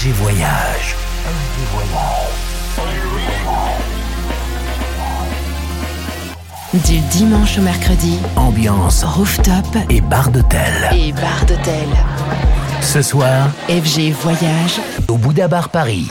FG Voyage. Du dimanche au mercredi, Ambiance rooftop et bar d'hôtel. et bar d'hôtel. Ce soir, FG Voyage, au Bouddha Bar Paris.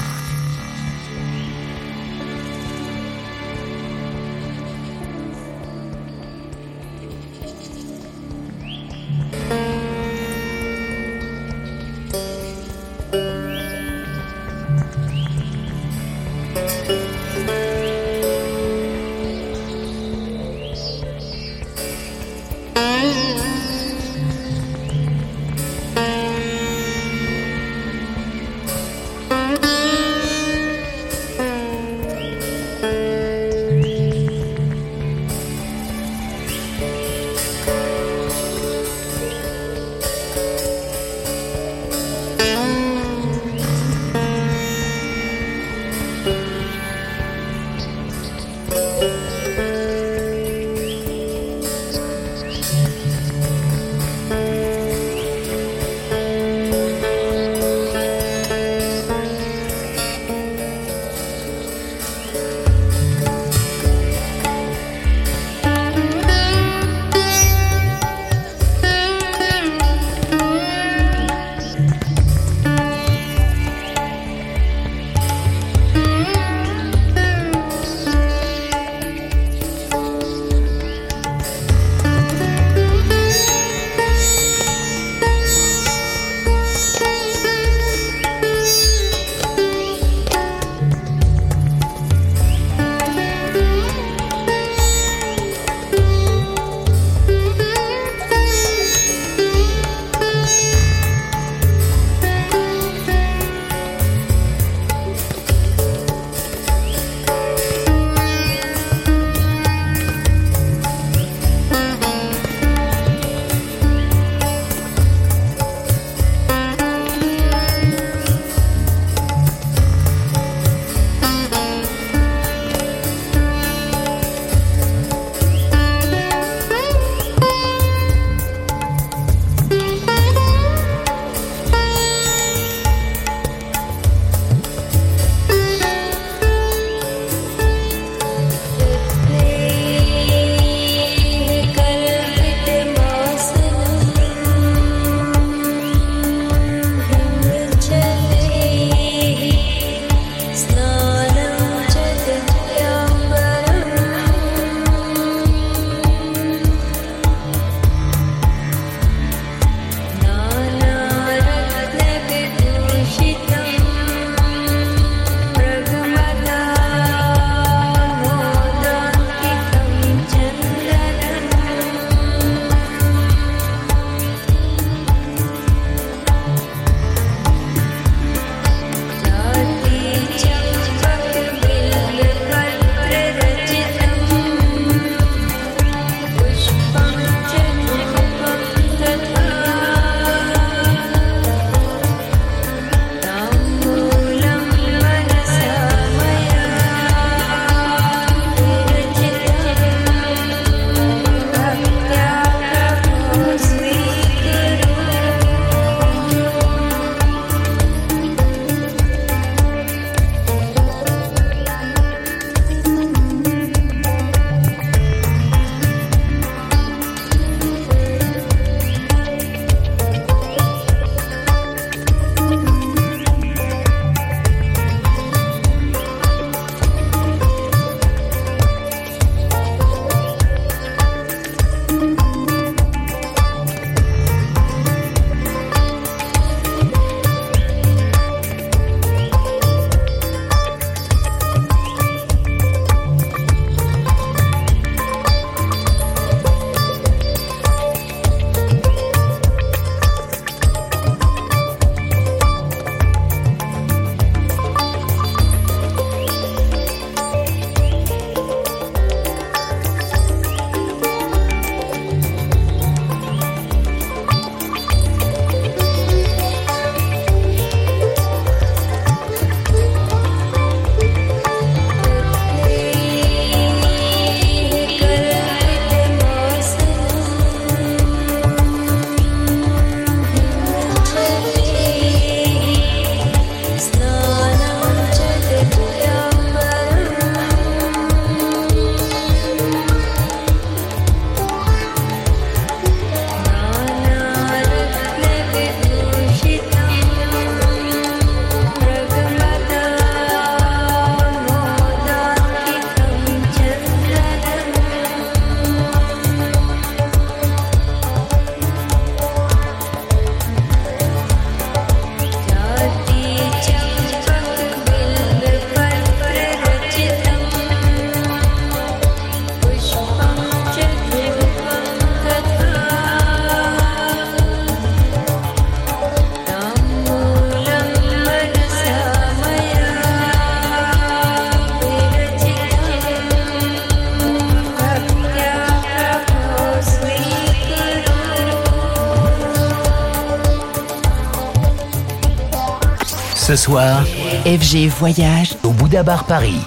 Ce soir, FG Voyage au Bouddha Bar Paris.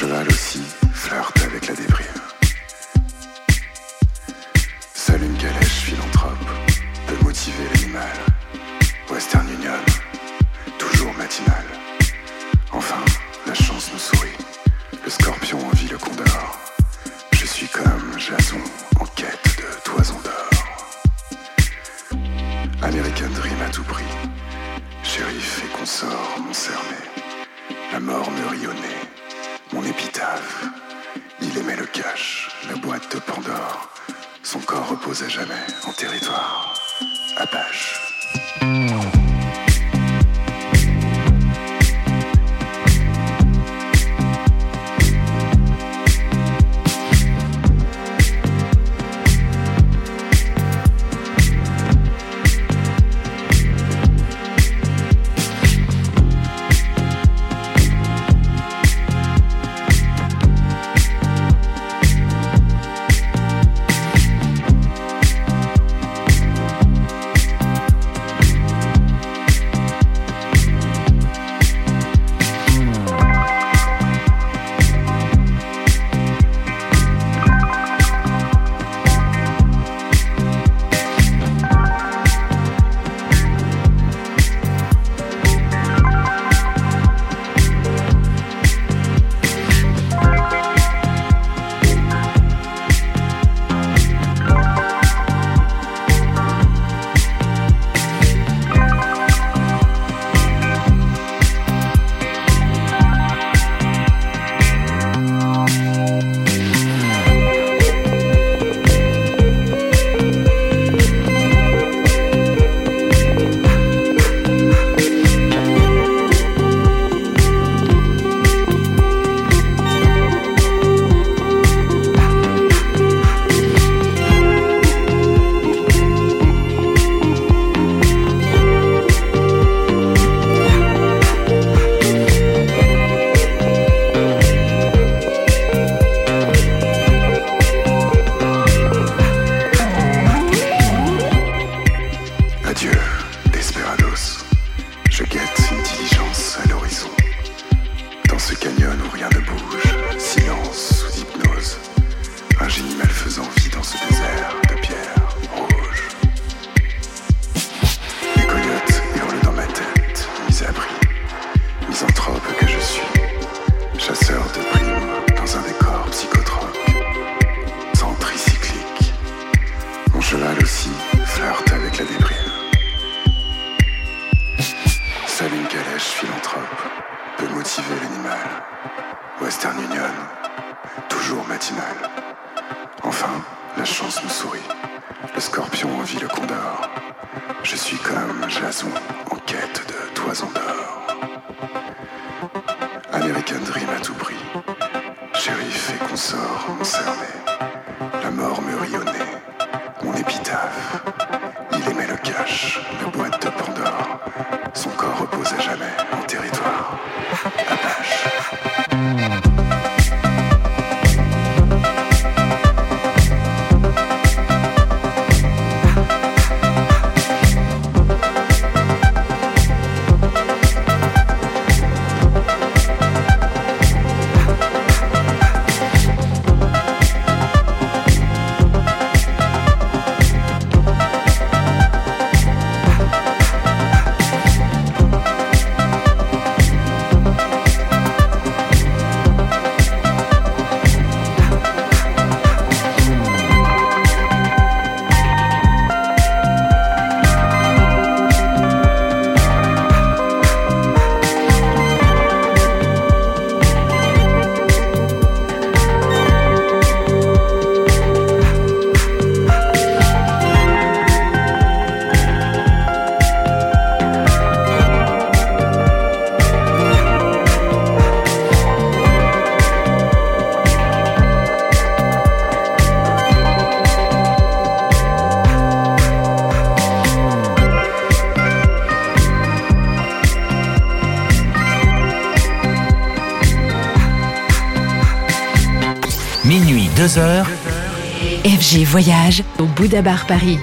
cheval aussi flirte avec la déprime. Voyage au Bouddha Bar Paris.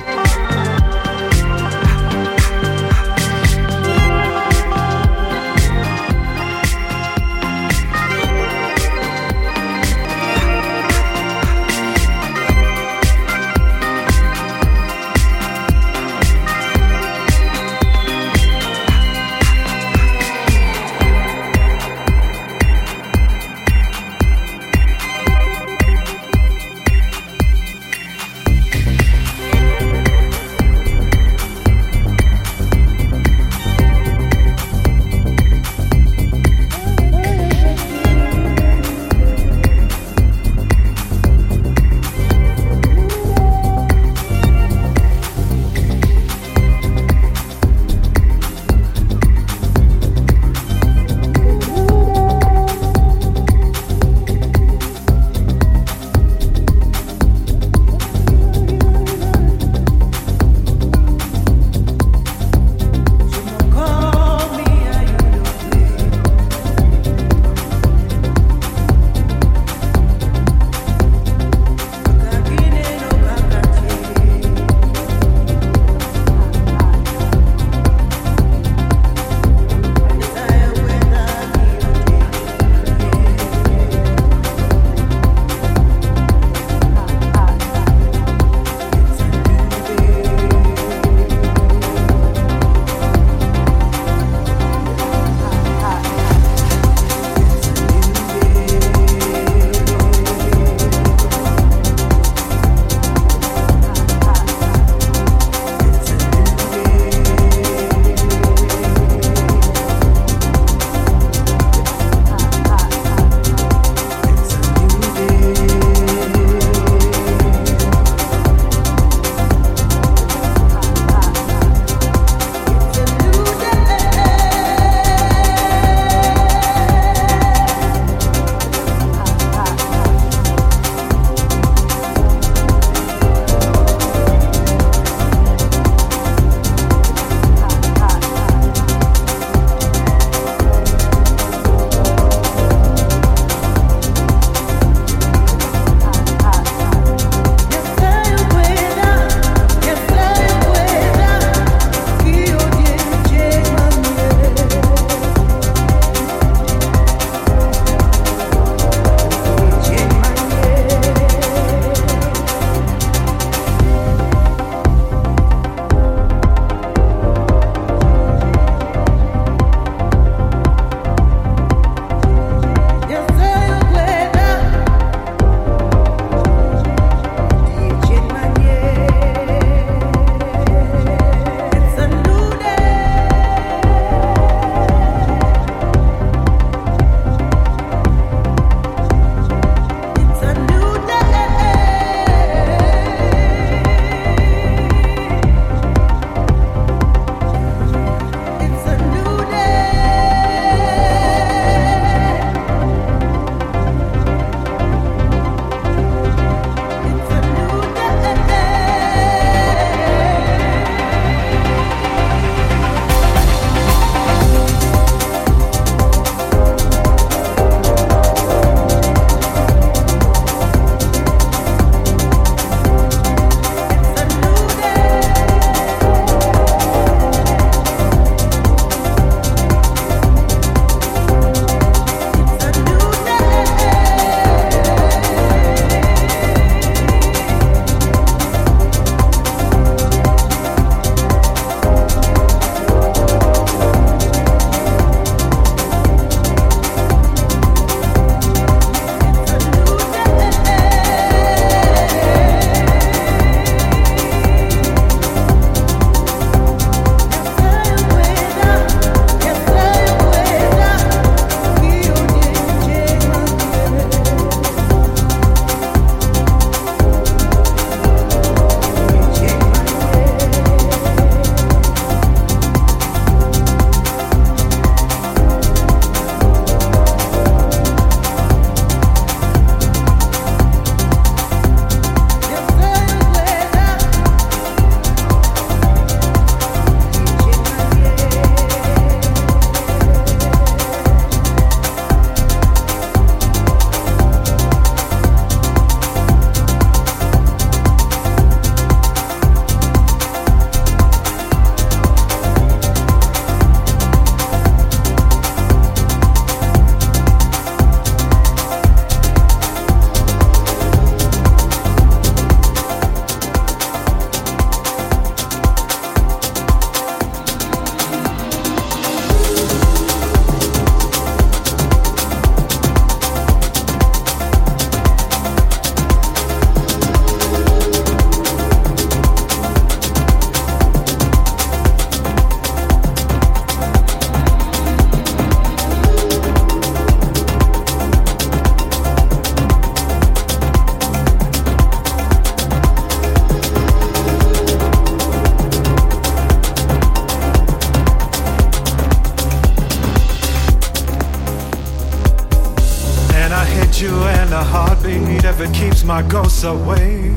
Away.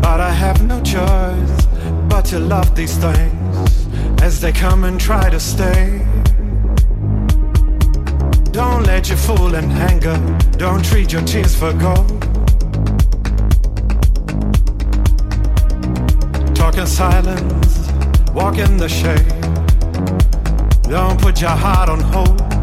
But I have no choice but to love these things as they come and try to stay. Don't let your fool and anger, don't treat your tears for gold. Talk in silence, walk in the shade. Don't put your heart on hold.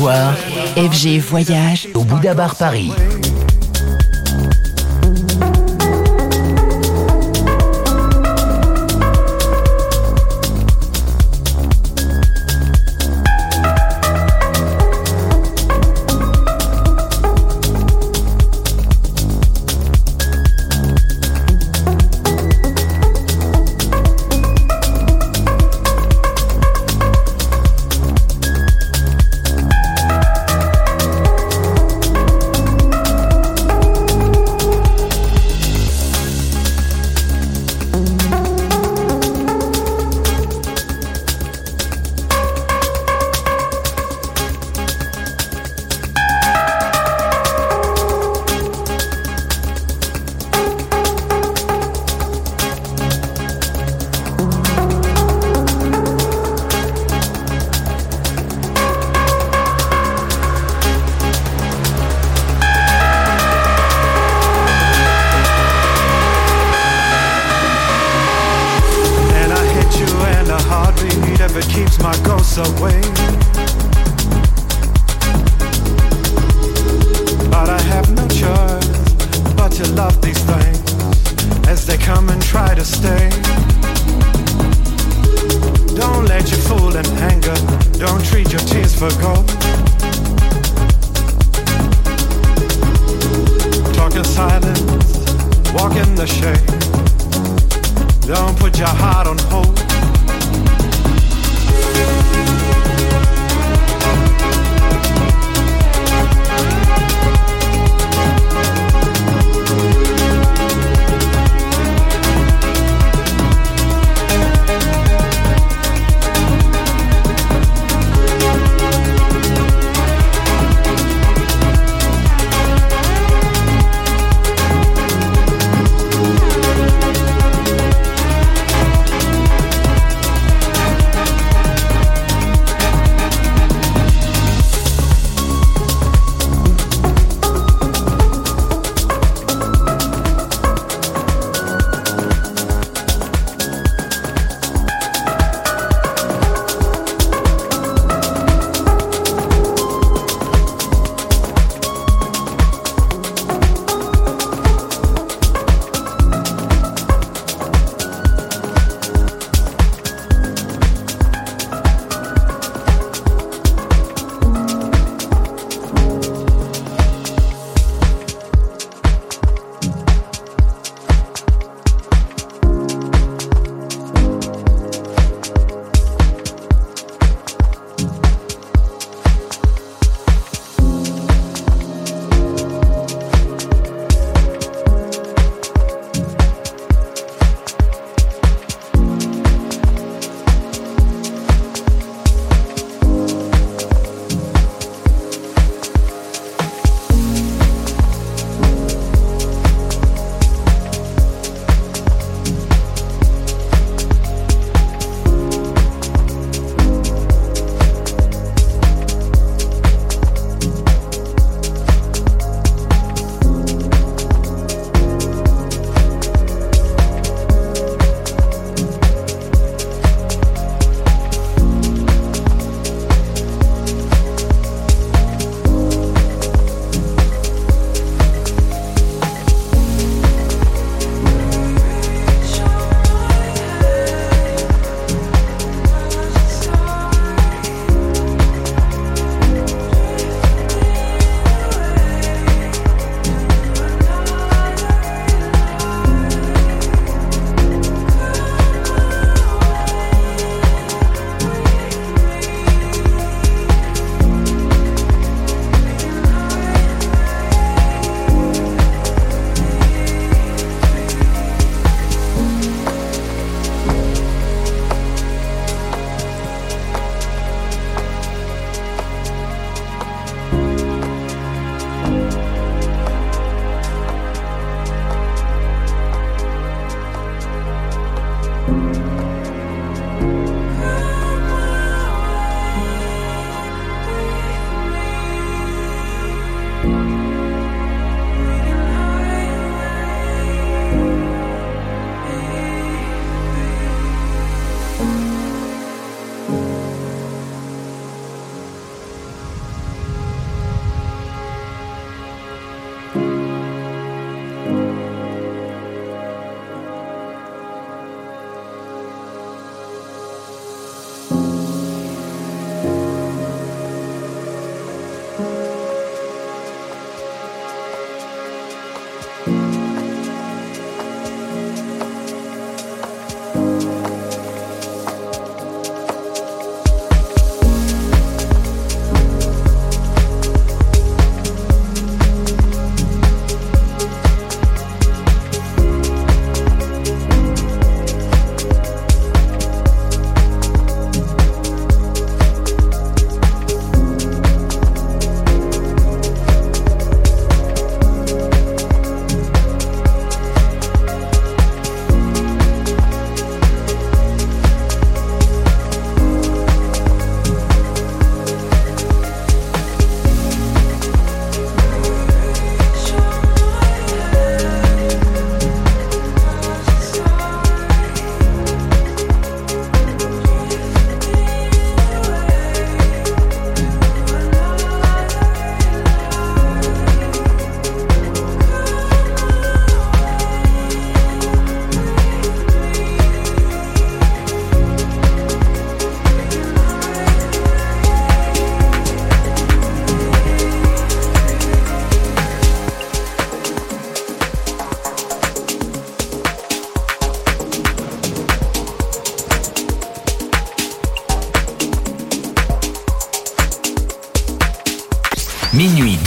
FG Voyage au Bouddha Bar Paris.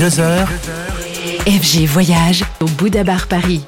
2h. FG Voyage au Bouddha Bar Paris.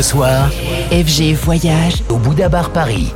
Ce soir, FG Voyage au Bouddha Bar Paris.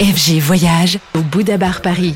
FG Voyage au Bouddha Bar Paris.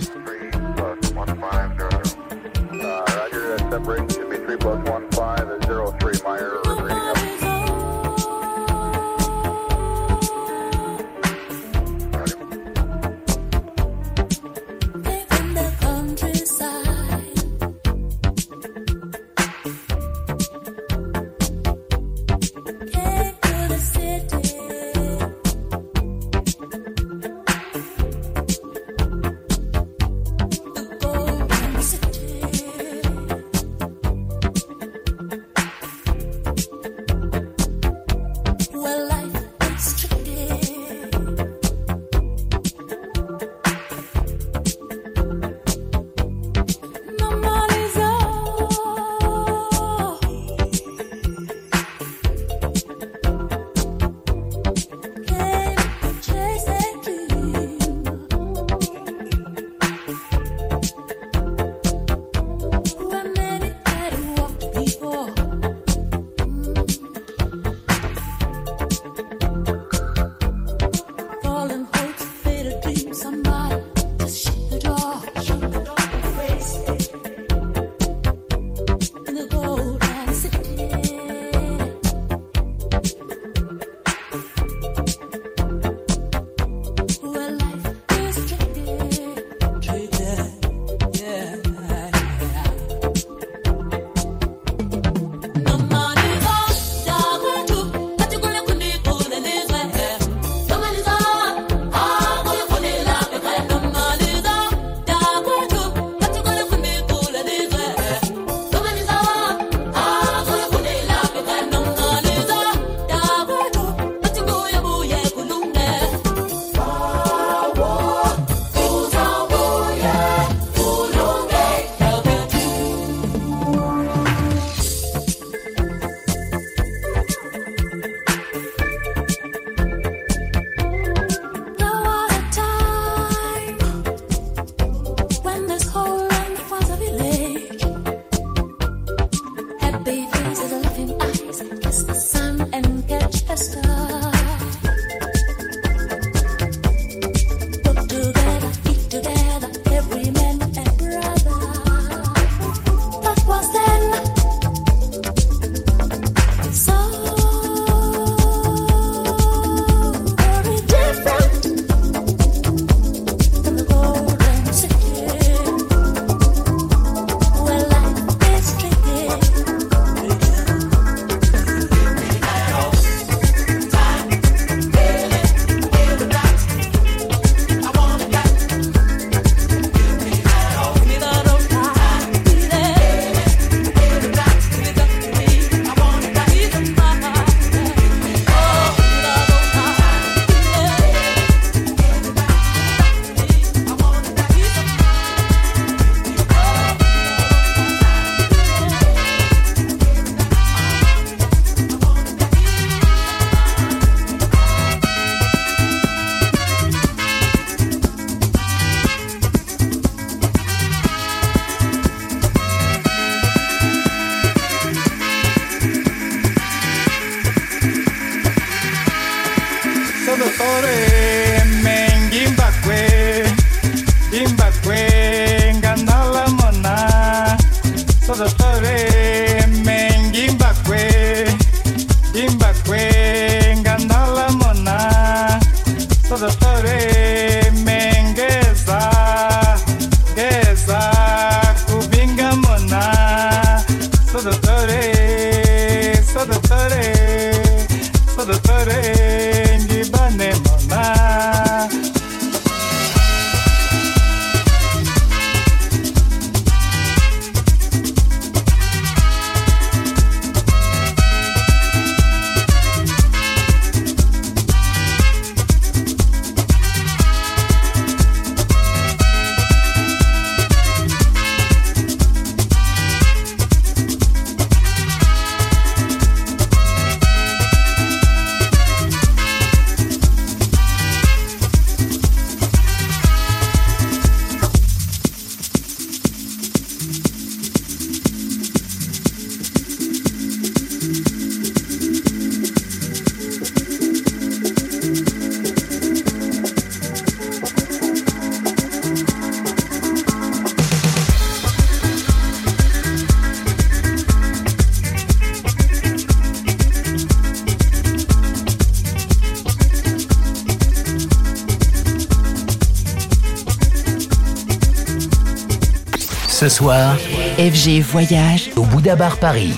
Soir, FG Voyage au Bouddha Bar Paris.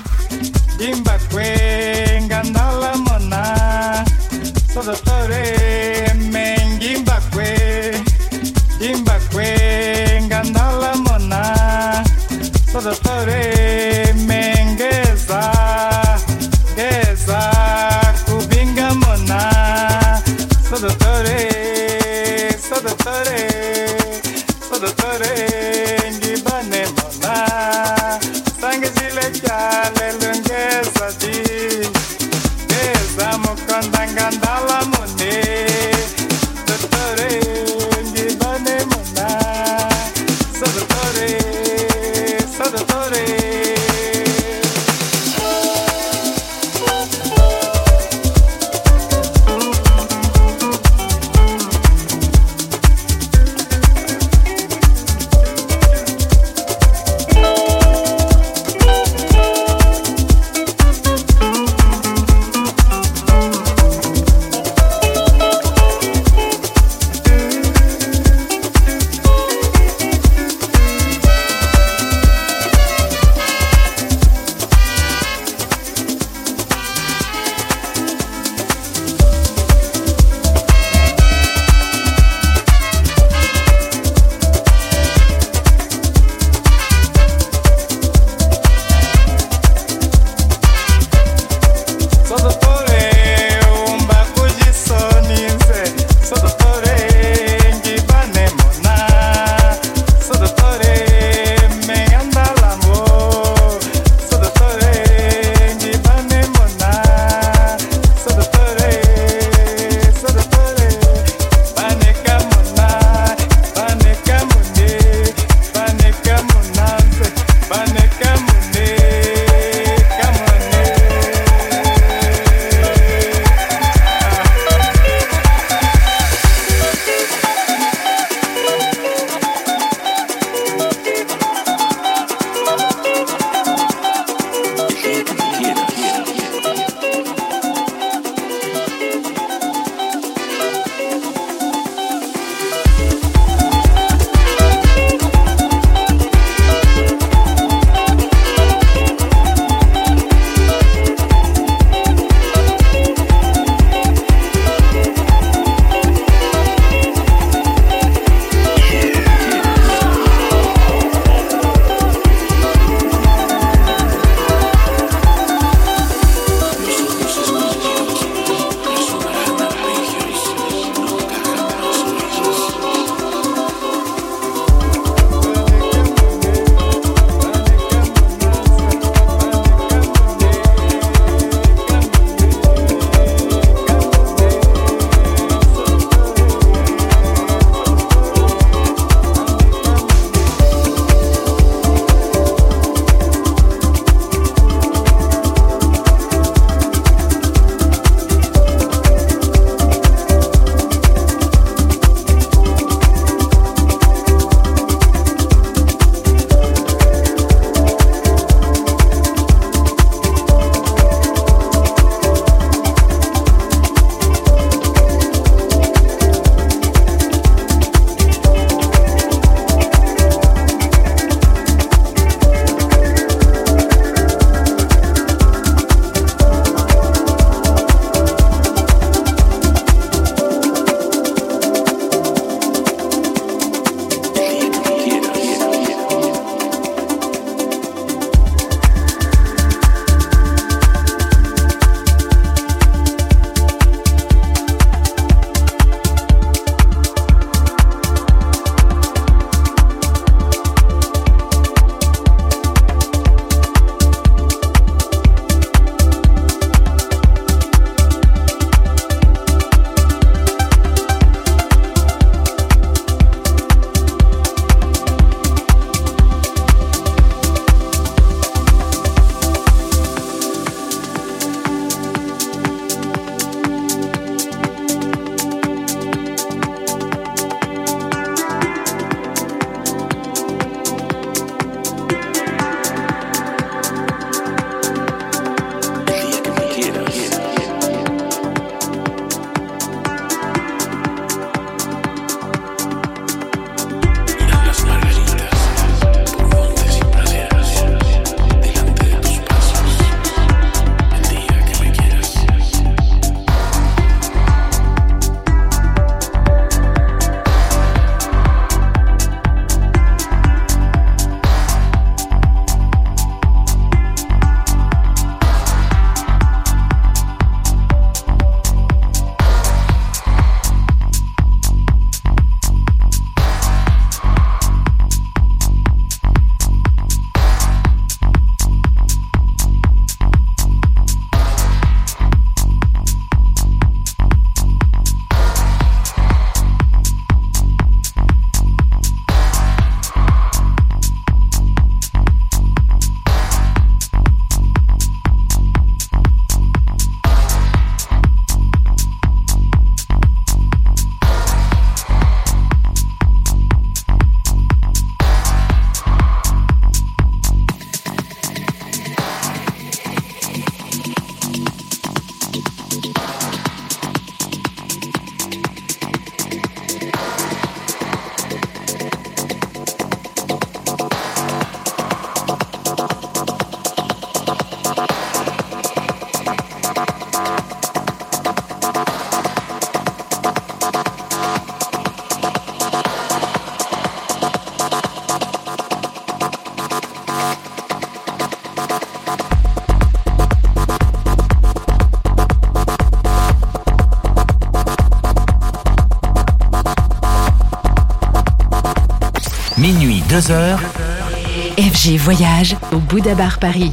Au Bouddha Bar Paris.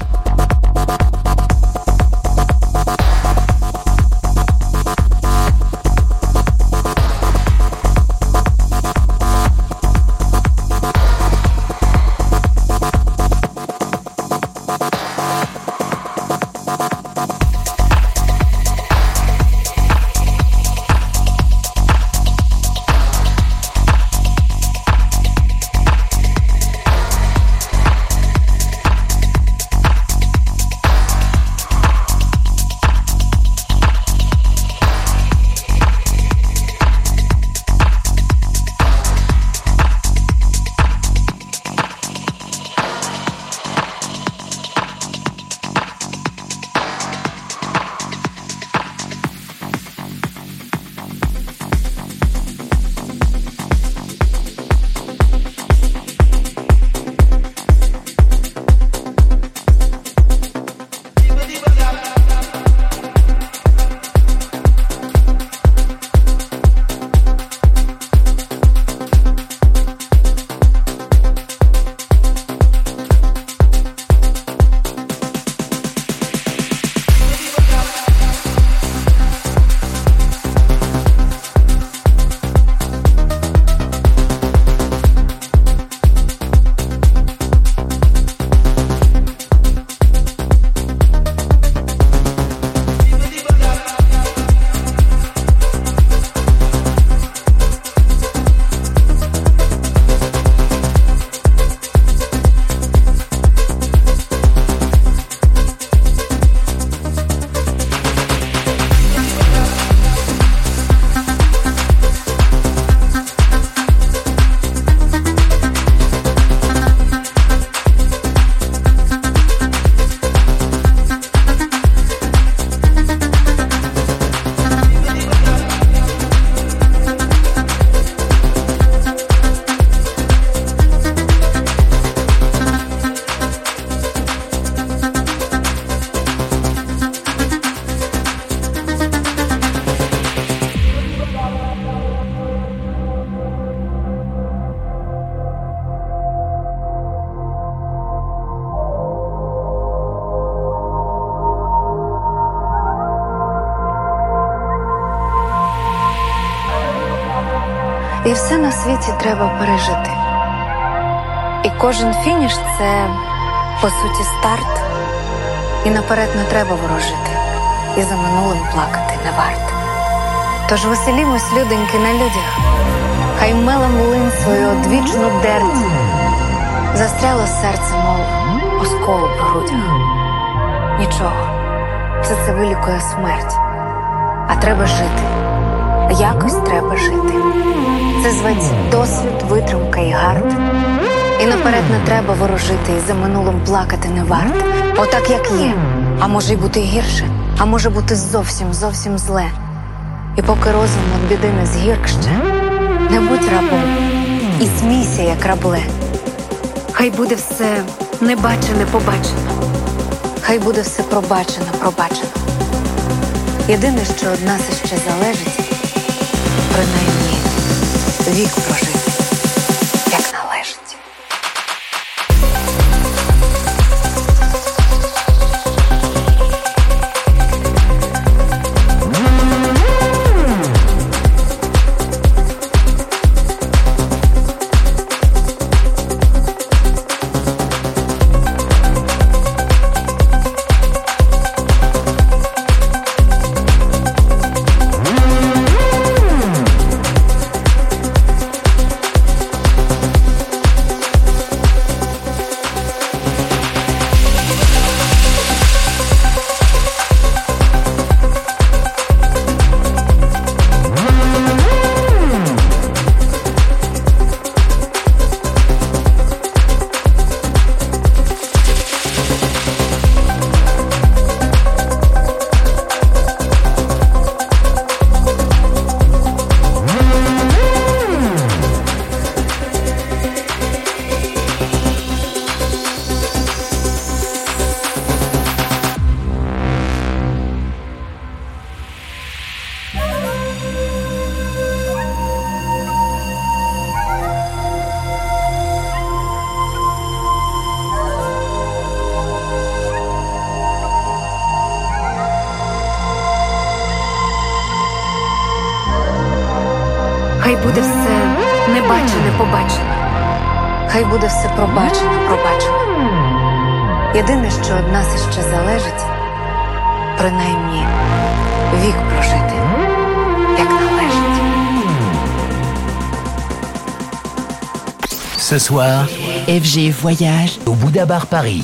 І все на світі треба пережити. І кожен фініш це, по суті, старт. І наперед не треба ворожити, і за минулим плакати не варто. Тож веселімось, люденьки, на людях, хай мелем млин свою одвічну дерть. Застряло серце, мов осколу по грудях. Нічого, все це вилікує смерть. А треба жити. Якось треба жити. Це зветься досвід, витримка і гард. І наперед не треба ворожити, і за минулим плакати не варто. Отак, як є. А може й бути гірше, а може бути зовсім, зовсім зле. І поки розум від біди не згіркще, не будь рабом і смійся, як рабле. Хай буде все небачене, побачено. Хай буде все пробачено, пробачено. Єдине, що од нас іще залежить, принаймні вік прожити, FG Voyage au Bouddha Bar Paris.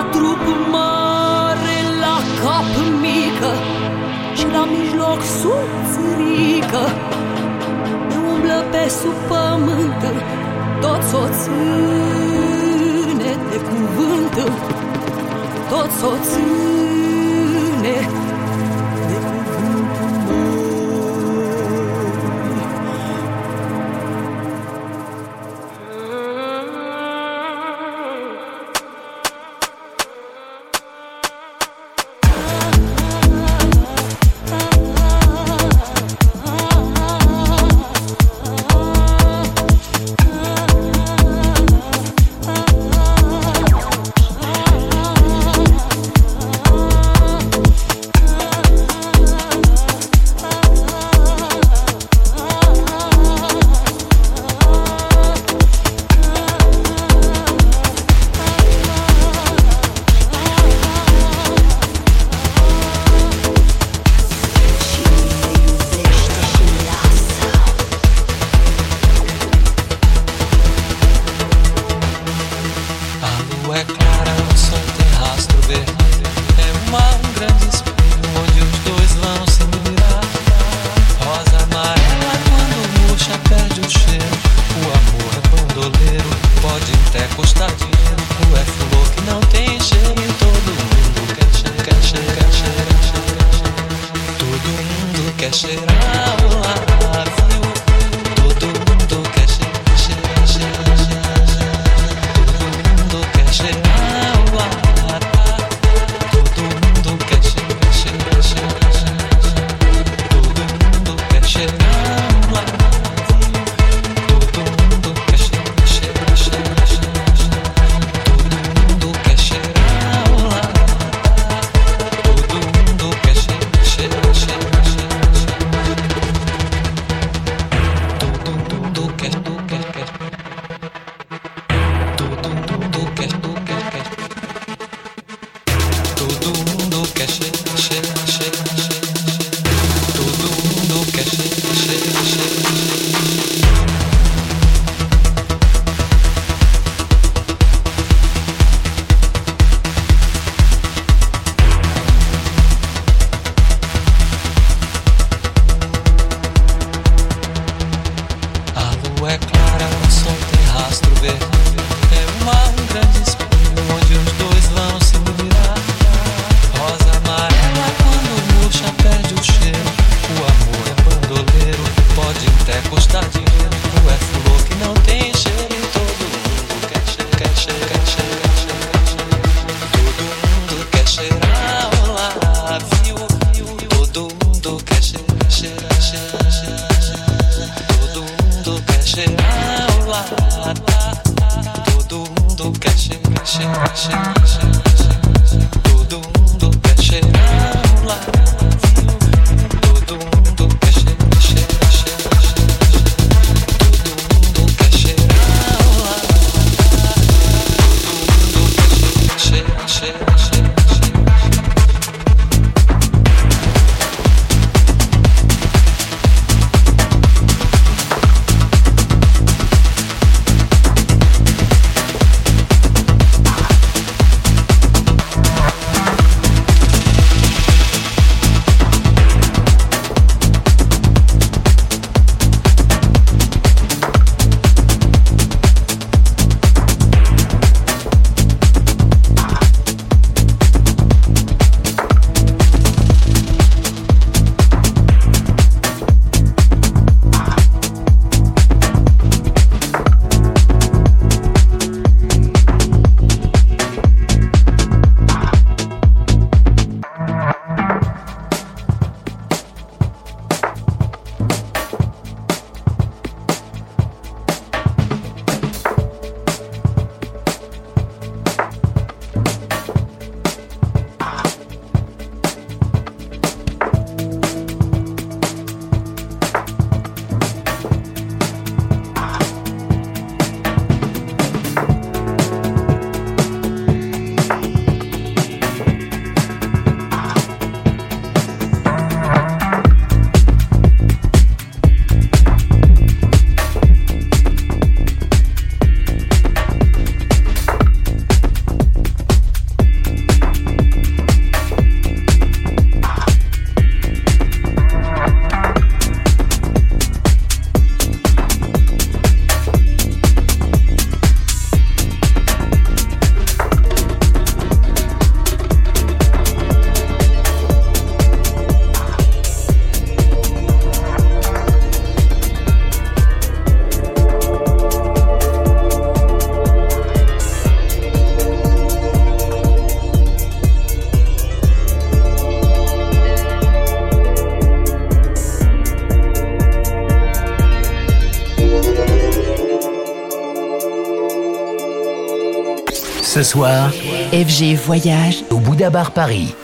La trup mare, la cap mică Și la mijloc subțirică Ne umblă pe sub pământ Toți o ține de cuvânt. Tot o ține FG Voyage au Bouddha Bar Paris.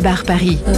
Bar Paris.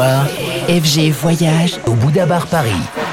FG Voyage au Bouddha Bar Paris.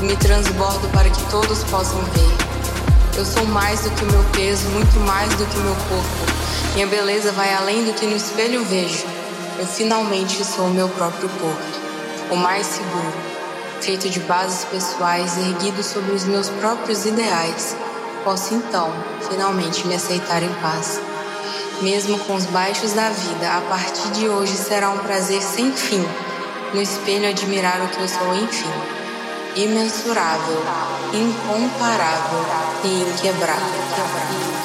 Me transbordo para que todos possam ver. Eu sou mais do que o meu peso, muito mais do que meu corpo. Minha beleza vai além do que no espelho vejo. Eu finalmente sou o meu próprio porto, o mais seguro, feito de bases pessoais erguido sobre os meus próprios ideais. Posso então, finalmente, me aceitar em paz. Mesmo com os baixos da vida, a partir de hoje será um prazer sem fim no espelho admirar o que eu sou, enfim. Imensurável, incomparável e inquebrável.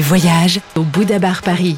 Voyage au Bouddha Bar Paris.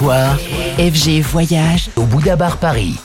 FG Voyage au Bouddha Bar Paris.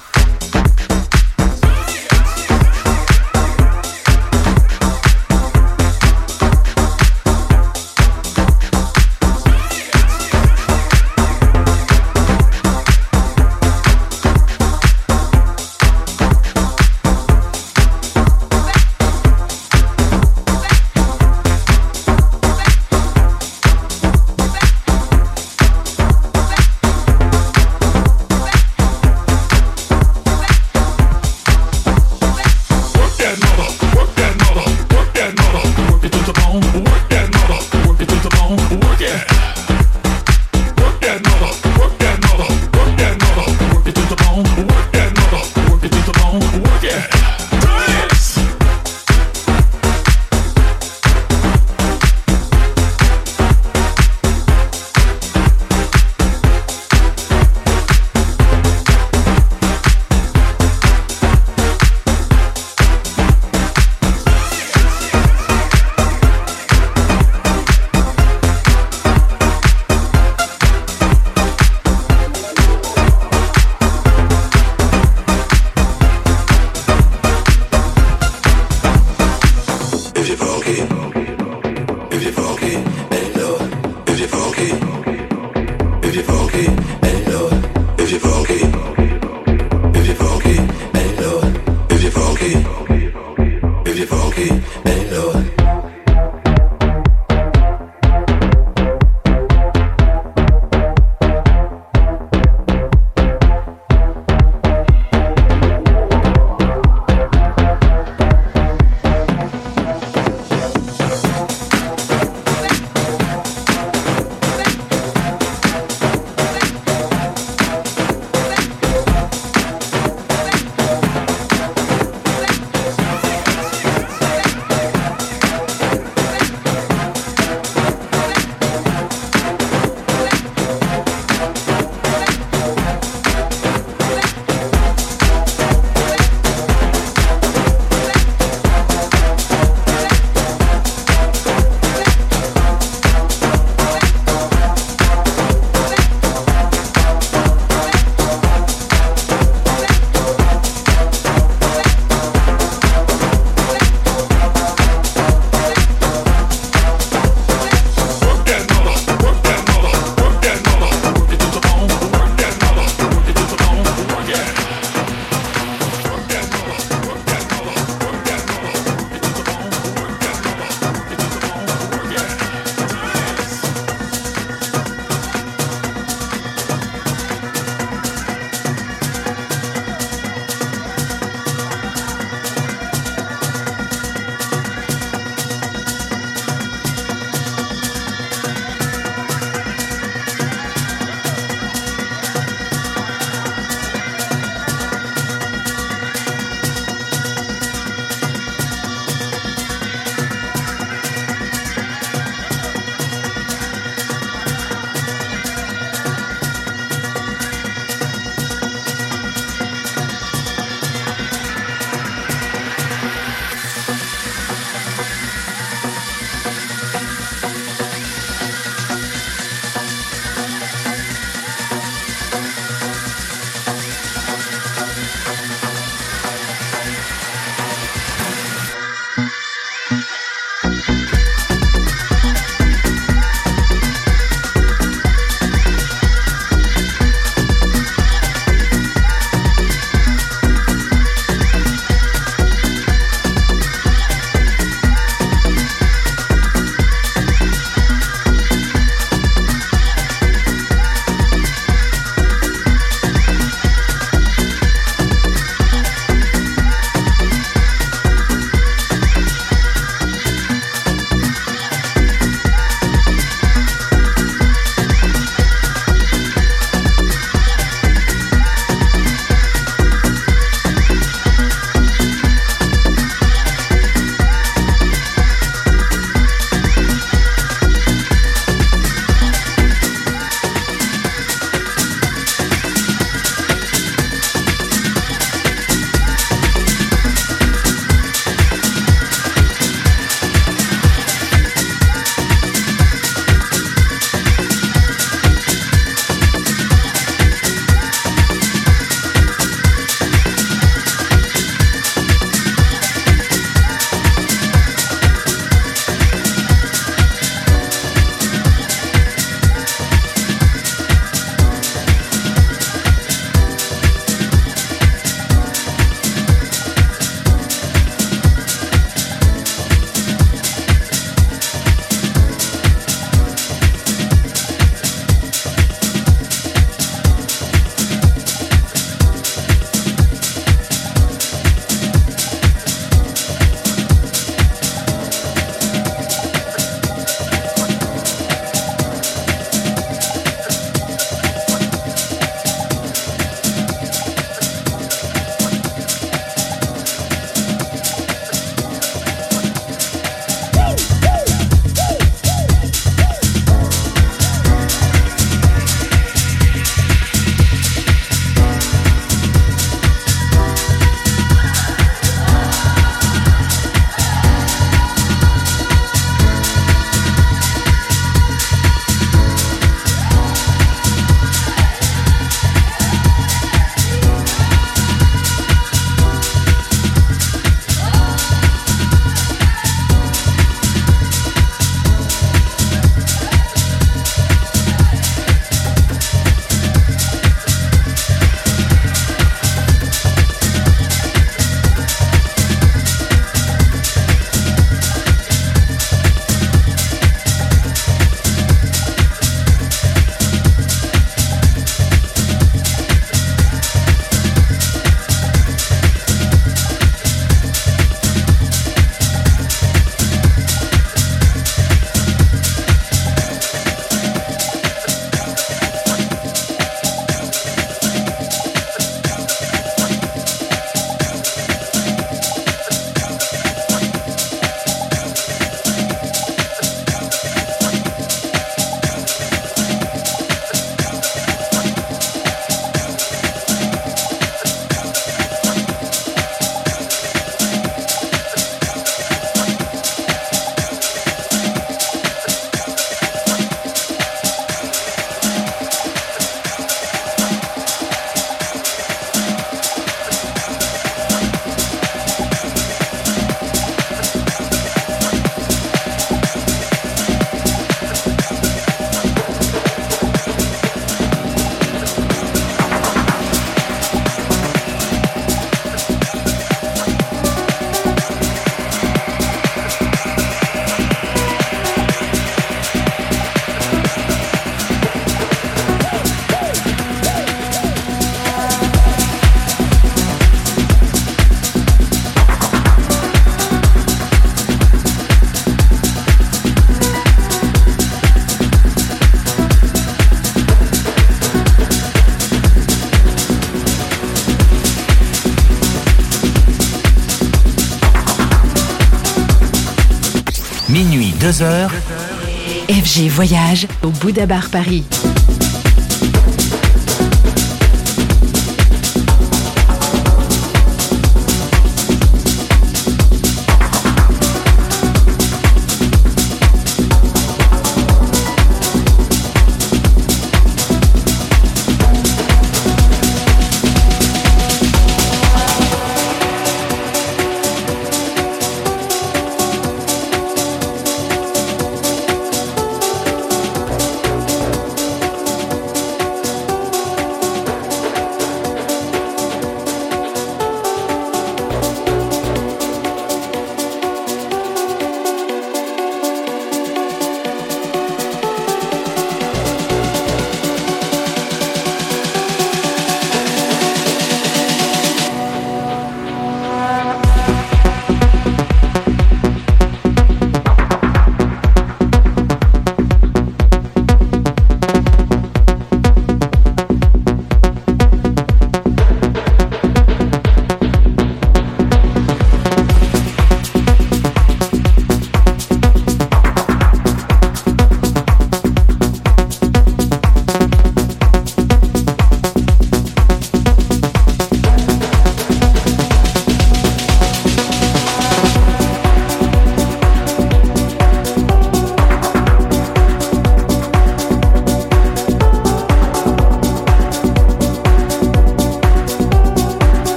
Voyage au Bouddha Bar Paris.